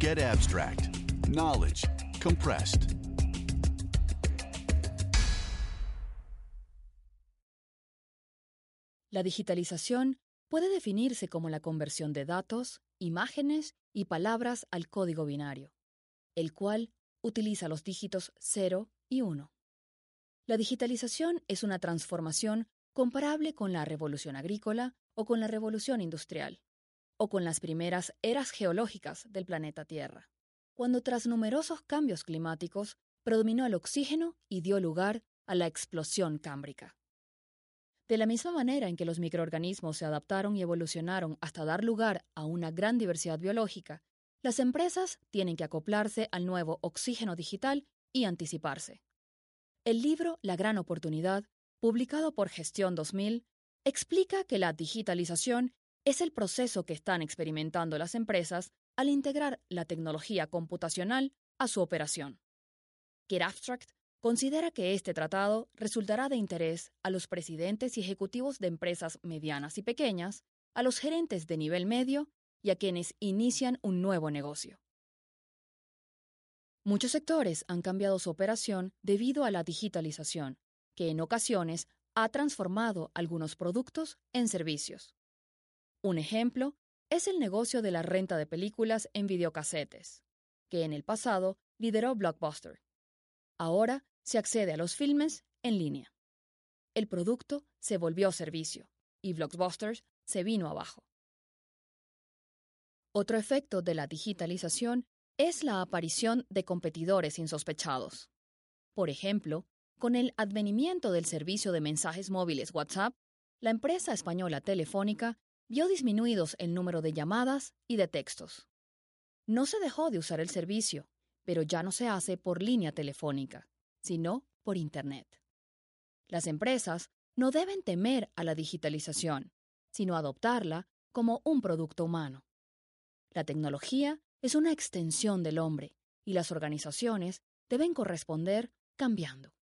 Get abstract. Knowledge compressed. La digitalización puede definirse como la conversión de datos, imágenes y palabras al código binario, el cual utiliza los dígitos 0 y 1. La digitalización es una transformación comparable con la revolución agrícola o con la revolución industrial, o con las primeras eras geológicas del planeta Tierra, cuando tras numerosos cambios climáticos predominó el oxígeno y dio lugar a la explosión cámbrica. De la misma manera en que los microorganismos se adaptaron y evolucionaron hasta dar lugar a una gran diversidad biológica, las empresas tienen que acoplarse al nuevo oxígeno digital y anticiparse. El libro La gran oportunidad, publicado por Gestión 2000, explica que la digitalización es el proceso que están experimentando las empresas al integrar la tecnología computacional a su operación. Get considera que este tratado resultará de interés a los presidentes y ejecutivos de empresas medianas y pequeñas, a los gerentes de nivel medio y a quienes inician un nuevo negocio. Muchos sectores han cambiado su operación debido a la digitalización, que en ocasiones ha transformado algunos productos en servicios. Un ejemplo es el negocio de la renta de películas en videocasetes, que en el pasado lideró Blockbuster. Ahora se accede a los filmes en línea. El producto se volvió servicio y Blockbusters se vino abajo. Otro efecto de la digitalización es la aparición de competidores insospechados. Por ejemplo, con el advenimiento del servicio de mensajes móviles WhatsApp, la empresa española Telefónica vio disminuidos el número de llamadas y de textos. No se dejó de usar el servicio, pero ya no se hace por línea telefónica, sino por Internet. Las empresas no deben temer a la digitalización, sino adoptarla como un producto humano. La tecnología es una extensión del hombre y las organizaciones deben corresponder cambiando.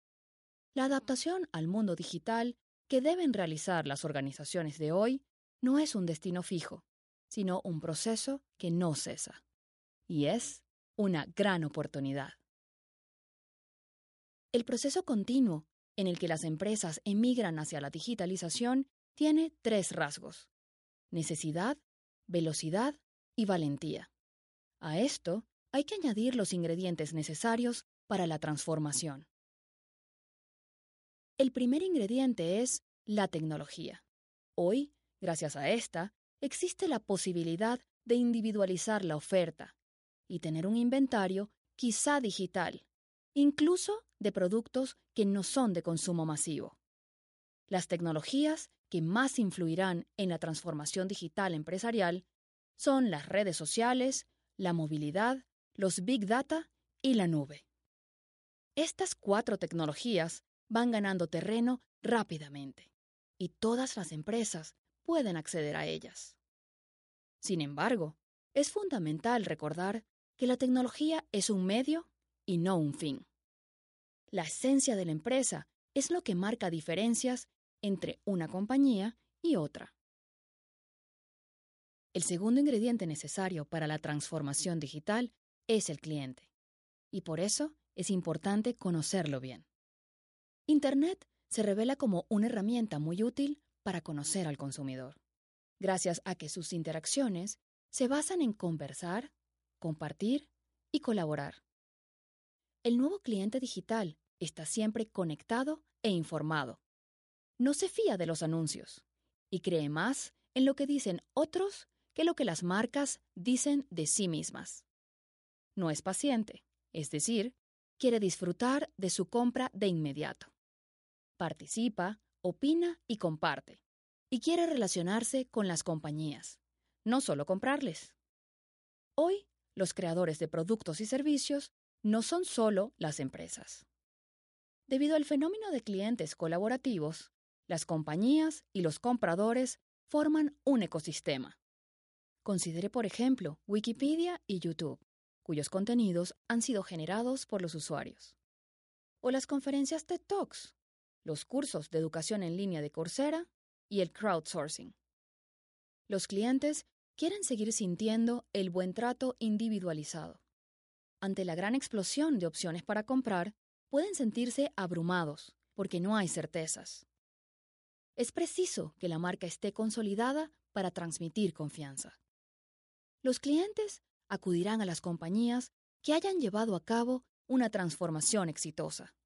La adaptación al mundo digital que deben realizar las organizaciones de hoy no es un destino fijo, sino un proceso que no cesa. Y es una gran oportunidad. El proceso continuo en el que las empresas emigran hacia la digitalización tiene tres rasgos. Necesidad, velocidad y valentía. A esto hay que añadir los ingredientes necesarios para la transformación. El primer ingrediente es la tecnología. Hoy, gracias a esta, existe la posibilidad de individualizar la oferta y tener un inventario quizá digital, incluso de productos que no son de consumo masivo. Las tecnologías que más influirán en la transformación digital empresarial son las redes sociales, la movilidad, los big data y la nube. Estas cuatro tecnologías van ganando terreno rápidamente y todas las empresas pueden acceder a ellas. Sin embargo, es fundamental recordar que la tecnología es un medio y no un fin. La esencia de la empresa es lo que marca diferencias entre una compañía y otra. El segundo ingrediente necesario para la transformación digital es el cliente, y por eso es importante conocerlo bien. Internet se revela como una herramienta muy útil para conocer al consumidor, gracias a que sus interacciones se basan en conversar, compartir y colaborar. El nuevo cliente digital está siempre conectado e informado. No se fía de los anuncios y cree más en lo que dicen otros que lo que las marcas dicen de sí mismas. No es paciente, es decir, quiere disfrutar de su compra de inmediato. Participa, opina y comparte, y quiere relacionarse con las compañías, no solo comprarles. Hoy, los creadores de productos y servicios no son solo las empresas. Debido al fenómeno de clientes colaborativos, las compañías y los compradores forman un ecosistema. Considere, por ejemplo, Wikipedia y YouTube, cuyos contenidos han sido generados por los usuarios. O las conferencias TED Talks, los cursos de educación en línea de Coursera y el crowdsourcing. Los clientes quieren seguir sintiendo el buen trato individualizado. Ante la gran explosión de opciones para comprar, pueden sentirse abrumados porque no hay certezas. Es preciso que la marca esté consolidada para transmitir confianza. Los clientes acudirán a las compañías que hayan llevado a cabo una transformación exitosa.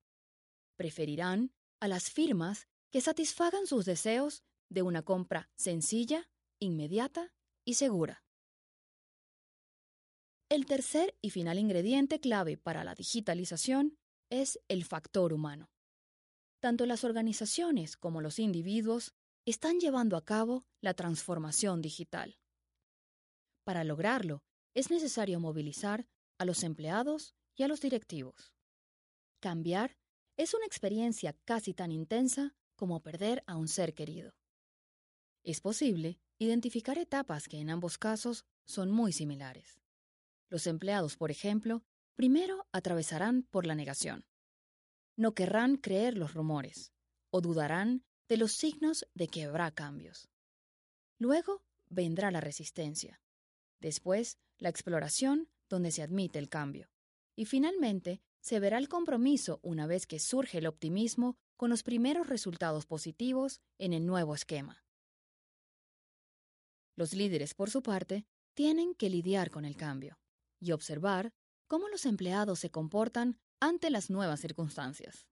Preferirán a las firmas que satisfagan sus deseos de una compra sencilla, inmediata y segura. El tercer y final ingrediente clave para la digitalización es el factor humano. Tanto las organizaciones como los individuos están llevando a cabo la transformación digital. Para lograrlo, es necesario movilizar a los empleados y a los directivos. Cambiar es una experiencia casi tan intensa como perder a un ser querido. Es posible identificar etapas que en ambos casos son muy similares. Los empleados, por ejemplo, primero atravesarán por la negación. No querrán creer los rumores o dudarán de los signos de que habrá cambios. Luego vendrá la resistencia. Después, la exploración donde se admite el cambio. Y finalmente, se verá el compromiso una vez que surge el optimismo con los primeros resultados positivos en el nuevo esquema. Los líderes, por su parte, tienen que lidiar con el cambio y observar cómo los empleados se comportan ante las nuevas circunstancias.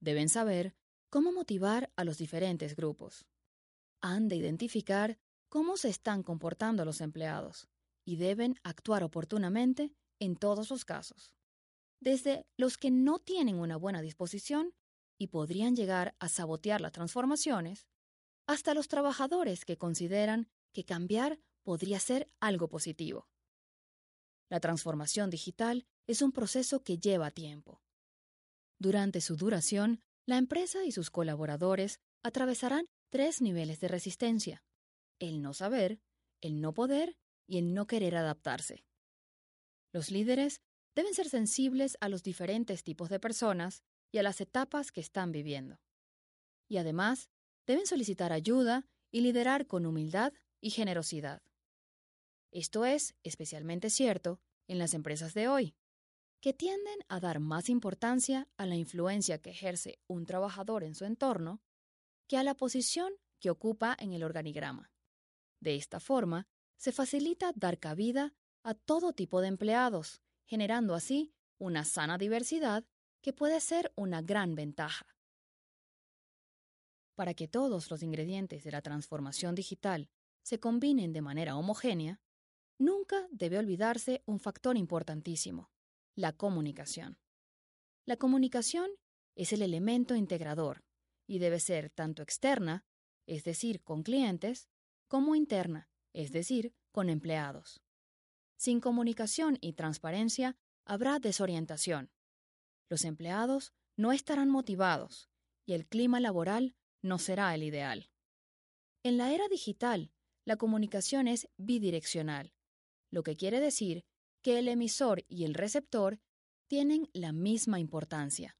Deben saber cómo motivar a los diferentes grupos. Han de identificar cómo se están comportando los empleados y deben actuar oportunamente en todos los casos. Desde los que no tienen una buena disposición y podrían llegar a sabotear las transformaciones, hasta los trabajadores que consideran que cambiar podría ser algo positivo. La transformación digital es un proceso que lleva tiempo. Durante su duración, la empresa y sus colaboradores atravesarán tres niveles de resistencia. El no saber, el no poder y el no querer adaptarse. Los líderes deben ser sensibles a los diferentes tipos de personas y a las etapas que están viviendo. Y además, deben solicitar ayuda y liderar con humildad y generosidad. Esto es especialmente cierto en las empresas de hoy, que tienden a dar más importancia a la influencia que ejerce un trabajador en su entorno que a la posición que ocupa en el organigrama. De esta forma, se facilita dar cabida a todo tipo de empleados, generando así una sana diversidad que puede ser una gran ventaja. Para que todos los ingredientes de la transformación digital se combinen de manera homogénea, nunca debe olvidarse un factor importantísimo, la comunicación. La comunicación es el elemento integrador y debe ser tanto externa, es decir, con clientes, como interna, es decir, con empleados. Sin comunicación y transparencia habrá desorientación. Los empleados no estarán motivados y el clima laboral no será el ideal. En la era digital, la comunicación es bidireccional, lo que quiere decir que el emisor y el receptor tienen la misma importancia.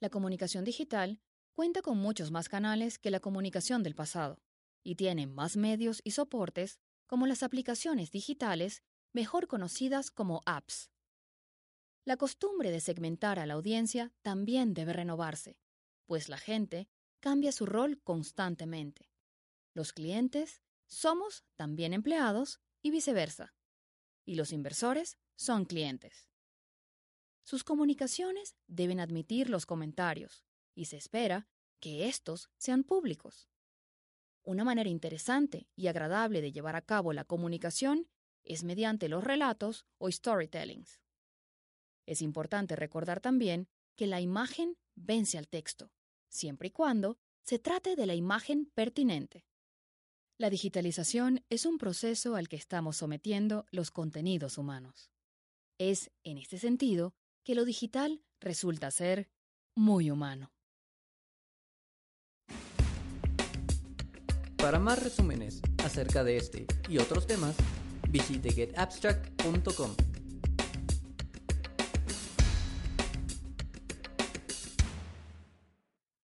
La comunicación digital cuenta con muchos más canales que la comunicación del pasado y tiene más medios y soportes como las aplicaciones digitales mejor conocidas como apps. La costumbre de segmentar a la audiencia también debe renovarse, pues la gente cambia su rol constantemente. Los clientes somos también empleados y viceversa. Y los inversores son clientes. Sus comunicaciones deben admitir los comentarios y se espera que estos sean públicos. Una manera interesante y agradable de llevar a cabo la comunicación es mediante los relatos o storytellings. Es importante recordar también que la imagen vence al texto, siempre y cuando se trate de la imagen pertinente. La digitalización es un proceso al que estamos sometiendo los contenidos humanos. Es, en este sentido, que lo digital resulta ser muy humano. Para más resúmenes acerca de este y otros temas, visite getabstract.com.